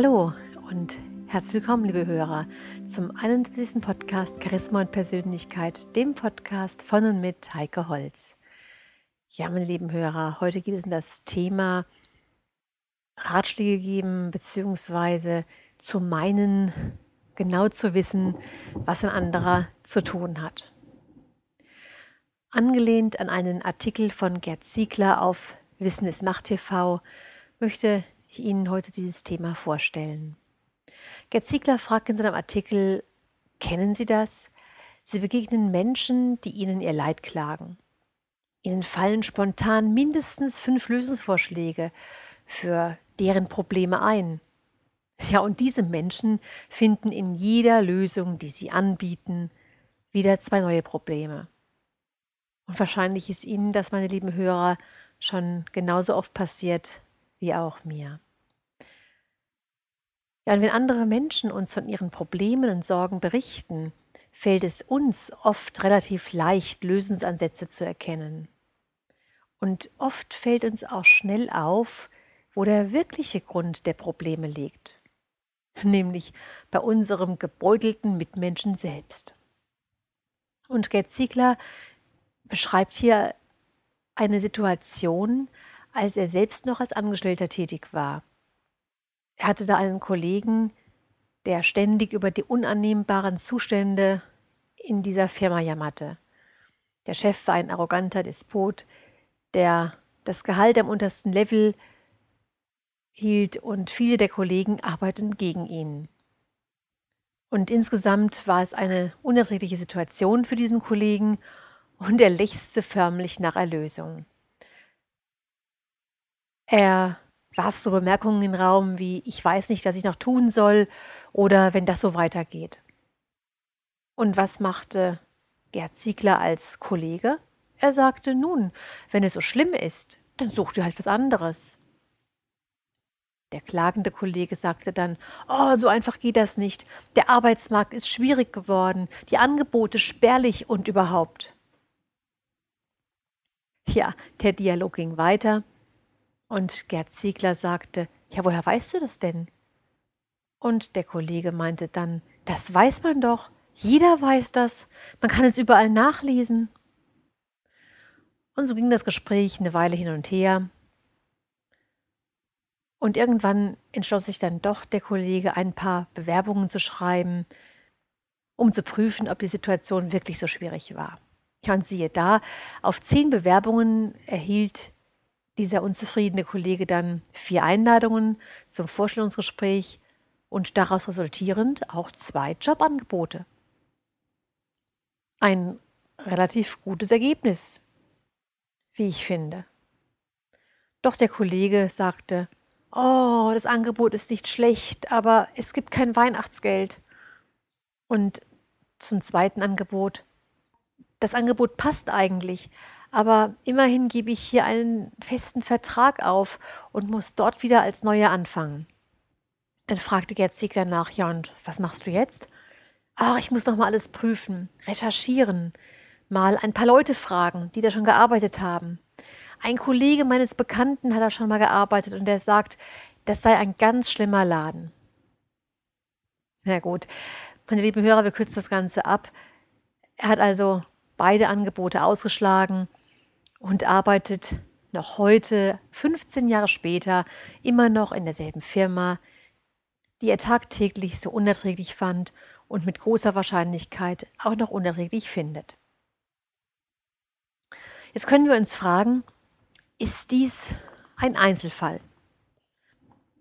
Hallo und herzlich willkommen, liebe Hörer, zum 71. Podcast Charisma und Persönlichkeit, dem Podcast von und mit Heike Holz. Ja, meine lieben Hörer, heute geht es um das Thema Ratschläge geben, beziehungsweise zu meinen, genau zu wissen, was ein anderer zu tun hat. Angelehnt an einen Artikel von Gerd Ziegler auf Wissen ist Macht TV möchte ich Ihnen heute dieses Thema vorstellen. Gerd Ziegler fragt in seinem Artikel, kennen Sie das? Sie begegnen Menschen, die Ihnen ihr Leid klagen. Ihnen fallen spontan mindestens fünf Lösungsvorschläge für deren Probleme ein. Ja, und diese Menschen finden in jeder Lösung, die sie anbieten, wieder zwei neue Probleme. Und wahrscheinlich ist Ihnen das, meine lieben Hörer, schon genauso oft passiert wie auch mir. Ja, und wenn andere Menschen uns von ihren Problemen und Sorgen berichten, fällt es uns oft relativ leicht, Lösungsansätze zu erkennen. Und oft fällt uns auch schnell auf, wo der wirkliche Grund der Probleme liegt, nämlich bei unserem gebeutelten Mitmenschen selbst. Und Gerd Ziegler beschreibt hier eine Situation, als er selbst noch als Angestellter tätig war. Er hatte da einen Kollegen, der ständig über die unannehmbaren Zustände in dieser Firma jammerte. Der Chef war ein arroganter Despot, der das Gehalt am untersten Level hielt und viele der Kollegen arbeiteten gegen ihn. Und insgesamt war es eine unerträgliche Situation für diesen Kollegen und er lechzte förmlich nach Erlösung. Er warf so Bemerkungen in den Raum wie ich weiß nicht, was ich noch tun soll oder wenn das so weitergeht. Und was machte Gerd Ziegler als Kollege? Er sagte, nun, wenn es so schlimm ist, dann such dir halt was anderes. Der klagende Kollege sagte dann, oh, so einfach geht das nicht. Der Arbeitsmarkt ist schwierig geworden, die Angebote spärlich und überhaupt. Ja, der Dialog ging weiter und Gerd Ziegler sagte, ja, woher weißt du das denn? Und der Kollege meinte dann, das weiß man doch, jeder weiß das, man kann es überall nachlesen. Und so ging das Gespräch eine Weile hin und her. Und irgendwann entschloss sich dann doch der Kollege, ein paar Bewerbungen zu schreiben, um zu prüfen, ob die Situation wirklich so schwierig war. Ja, und siehe da, auf zehn Bewerbungen erhielt dieser unzufriedene Kollege dann vier Einladungen zum Vorstellungsgespräch und daraus resultierend auch zwei Jobangebote. Ein relativ gutes Ergebnis, wie ich finde. Doch der Kollege sagte, oh, das Angebot ist nicht schlecht, aber es gibt kein Weihnachtsgeld. Und zum zweiten Angebot, das Angebot passt eigentlich, aber immerhin gebe ich hier einen festen Vertrag auf und muss dort wieder als Neuer anfangen. Dann fragte Gerd Ziegler nach, ja und was machst du jetzt? Ach, ich muss noch mal alles prüfen, recherchieren, mal ein paar Leute fragen, die da schon gearbeitet haben. Ein Kollege meines Bekannten hat da schon mal gearbeitet und der sagt, das sei ein ganz schlimmer Laden. Na gut, meine lieben Hörer, wir kürzen das Ganze ab. Er hat also beide Angebote ausgeschlagen und arbeitet noch heute, 15 Jahre später, immer noch in derselben Firma, die er tagtäglich so unerträglich fand und mit großer Wahrscheinlichkeit auch noch unerträglich findet. Jetzt können wir uns fragen, ist dies ein Einzelfall?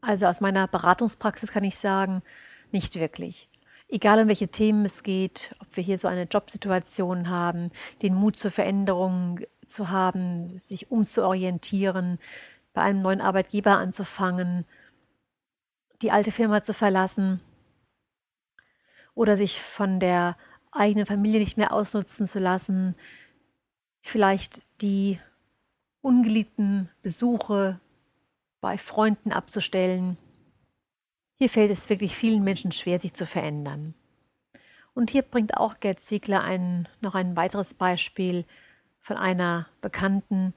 Also aus meiner Beratungspraxis kann ich sagen, nicht wirklich. Egal um welche Themen es geht, ob wir hier so eine Jobsituation haben, den Mut zur Veränderung zu haben, sich umzuorientieren, bei einem neuen Arbeitgeber anzufangen, die alte Firma zu verlassen oder sich von der eigenen Familie nicht mehr ausnutzen zu lassen, vielleicht die ungeliebten Besuche bei Freunden abzustellen. Hier fällt es wirklich vielen Menschen schwer, sich zu verändern. Und hier bringt auch Gerd Ziegler ein, noch ein weiteres Beispiel von einer Bekannten,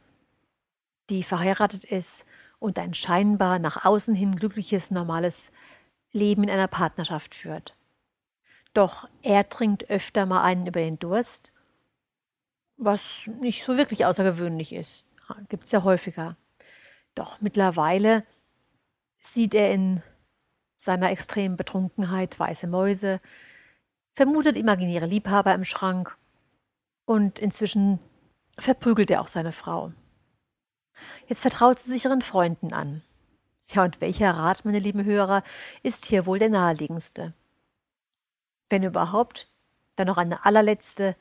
die verheiratet ist und ein scheinbar nach außen hin glückliches, normales Leben in einer Partnerschaft führt. Doch er trinkt öfter mal einen über den Durst, was nicht so wirklich außergewöhnlich ist. Gibt es ja häufiger. Doch mittlerweile sieht er in seiner extremen Betrunkenheit weiße Mäuse, vermutet imaginäre Liebhaber im Schrank und inzwischen verprügelt er auch seine Frau. Jetzt vertraut sie sich ihren Freunden an. Ja, und welcher Rat, meine lieben Hörer, ist hier wohl der naheliegendste? Wenn überhaupt, dann noch eine allerletzte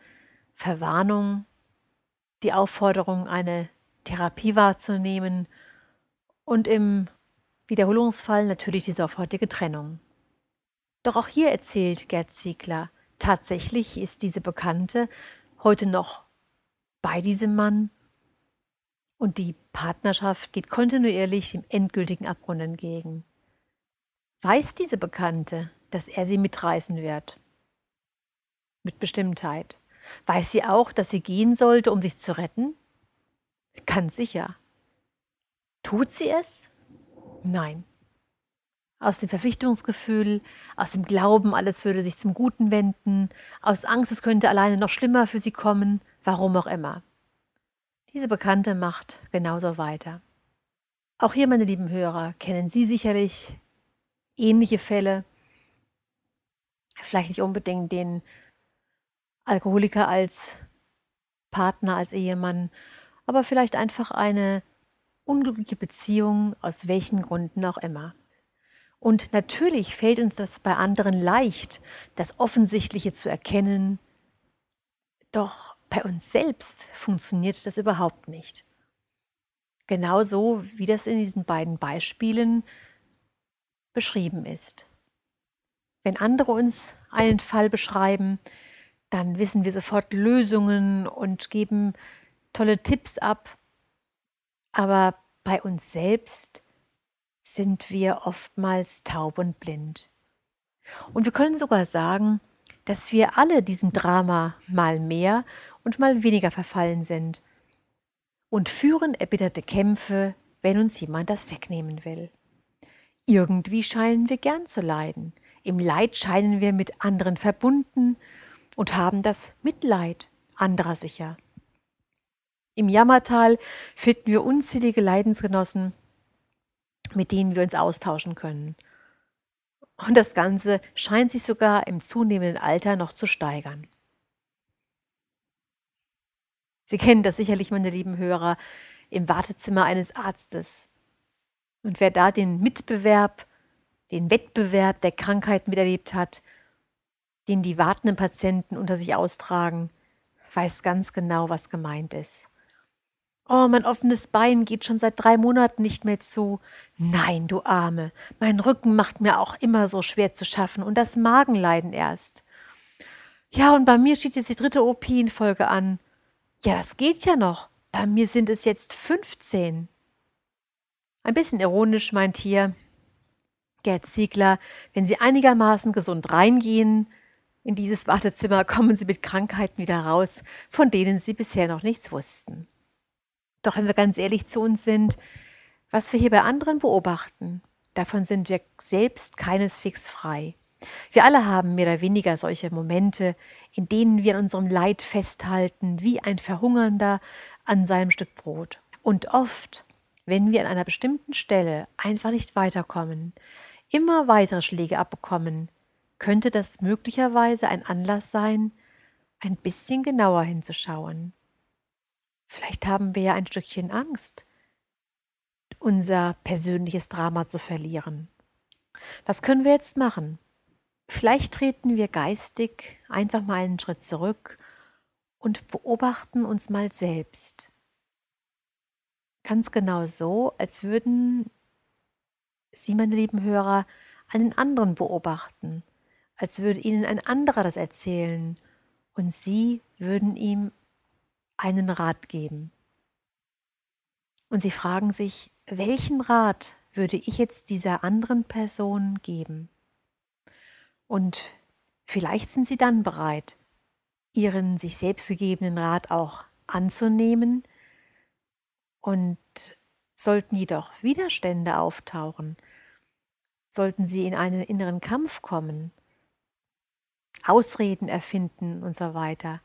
Verwarnung, die Aufforderung, eine Therapie wahrzunehmen und im Wiederholungsfall natürlich die sofortige Trennung. Doch auch hier erzählt Gerd Ziegler, tatsächlich ist diese Bekannte heute noch bei diesem Mann und die Partnerschaft geht kontinuierlich dem endgültigen Abgrund entgegen. Weiß diese Bekannte, dass er sie mitreißen wird? Mit Bestimmtheit. Weiß sie auch, dass sie gehen sollte, um sich zu retten? Ganz sicher. Tut sie es? Nein. Aus dem Verpflichtungsgefühl, aus dem Glauben, alles würde sich zum Guten wenden, aus Angst, es könnte alleine noch schlimmer für sie kommen, warum auch immer. Diese Bekannte macht genauso weiter. Auch hier, meine lieben Hörer, kennen Sie sicherlich ähnliche Fälle. Vielleicht nicht unbedingt den Alkoholiker als Partner, als Ehemann, aber vielleicht einfach eine unglückliche Beziehung, aus welchen Gründen auch immer. Und natürlich fällt uns das bei anderen leicht, das Offensichtliche zu erkennen. Doch bei uns selbst funktioniert das überhaupt nicht. Genauso wie das in diesen beiden Beispielen beschrieben ist. Wenn andere uns einen Fall beschreiben, dann wissen wir sofort Lösungen und geben tolle Tipps ab. Aber bei uns selbst sind wir oftmals taub und blind. Und wir können sogar sagen, dass wir alle diesem Drama mal mehr und mal weniger verfallen sind und führen erbitterte Kämpfe, wenn uns jemand das wegnehmen will. Irgendwie scheinen wir gern zu leiden. Im Leid scheinen wir mit anderen verbunden und haben das Mitleid anderer sicher. Im Jammertal finden wir unzählige Leidensgenossen, mit denen wir uns austauschen können. Und das Ganze scheint sich sogar im zunehmenden Alter noch zu steigern. Sie kennen das sicherlich, meine lieben Hörer, im Wartezimmer eines Arztes. Und wer da den Mitbewerb, den Wettbewerb der Krankheit miterlebt hat, den die wartenden Patienten unter sich austragen, weiß ganz genau, was gemeint ist. Oh, mein offenes Bein geht schon seit drei Monaten nicht mehr zu. Nein, du Arme, mein Rücken macht mir auch immer so schwer zu schaffen und das Magenleiden erst. Ja, und bei mir steht jetzt die dritte OP in Folge an. Ja, das geht ja noch. Bei mir sind es jetzt 15. Ein bisschen ironisch meint hier Gerd Ziegler, wenn Sie einigermaßen gesund reingehen in dieses Wartezimmer, kommen Sie mit Krankheiten wieder raus, von denen Sie bisher noch nichts wussten. Doch wenn wir ganz ehrlich zu uns sind, was wir hier bei anderen beobachten, davon sind wir selbst keineswegs frei. Wir alle haben mehr oder weniger solche Momente, in denen wir an unserem Leid festhalten, wie ein Verhungernder an seinem Stück Brot. Und oft, wenn wir an einer bestimmten Stelle einfach nicht weiterkommen, immer weitere Schläge abbekommen, könnte das möglicherweise ein Anlass sein, ein bisschen genauer hinzuschauen. Vielleicht haben wir ja ein Stückchen Angst, unser persönliches Drama zu verlieren. Was können wir jetzt machen? Vielleicht treten wir geistig einfach mal einen Schritt zurück und beobachten uns mal selbst. Ganz genau so, als würden Sie, meine lieben Hörer, einen anderen beobachten, als würde Ihnen ein anderer das erzählen und Sie würden ihm einen Rat geben. Und Sie fragen sich, welchen Rat würde ich jetzt dieser anderen Person geben? Und vielleicht sind sie dann bereit, ihren sich selbst gegebenen Rat auch anzunehmen und Sollten jedoch Widerstände auftauchen, sollten sie in einen inneren Kampf kommen, Ausreden erfinden und so weiter,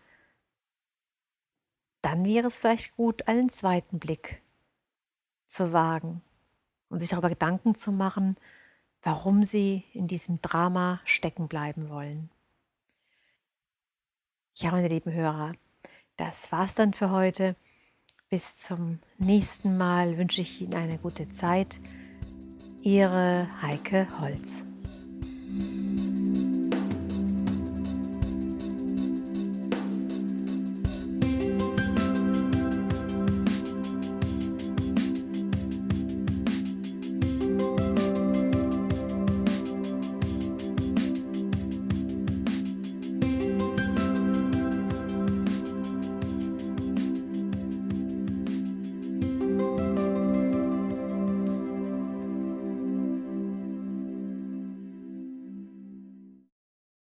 dann wäre es vielleicht gut, einen zweiten Blick zu wagen und sich darüber Gedanken zu machen, warum sie in diesem Drama stecken bleiben wollen. Ja, meine lieben Hörer, das war's dann für heute. Bis zum nächsten Mal wünsche ich Ihnen eine gute Zeit. Ihre Heike Holz.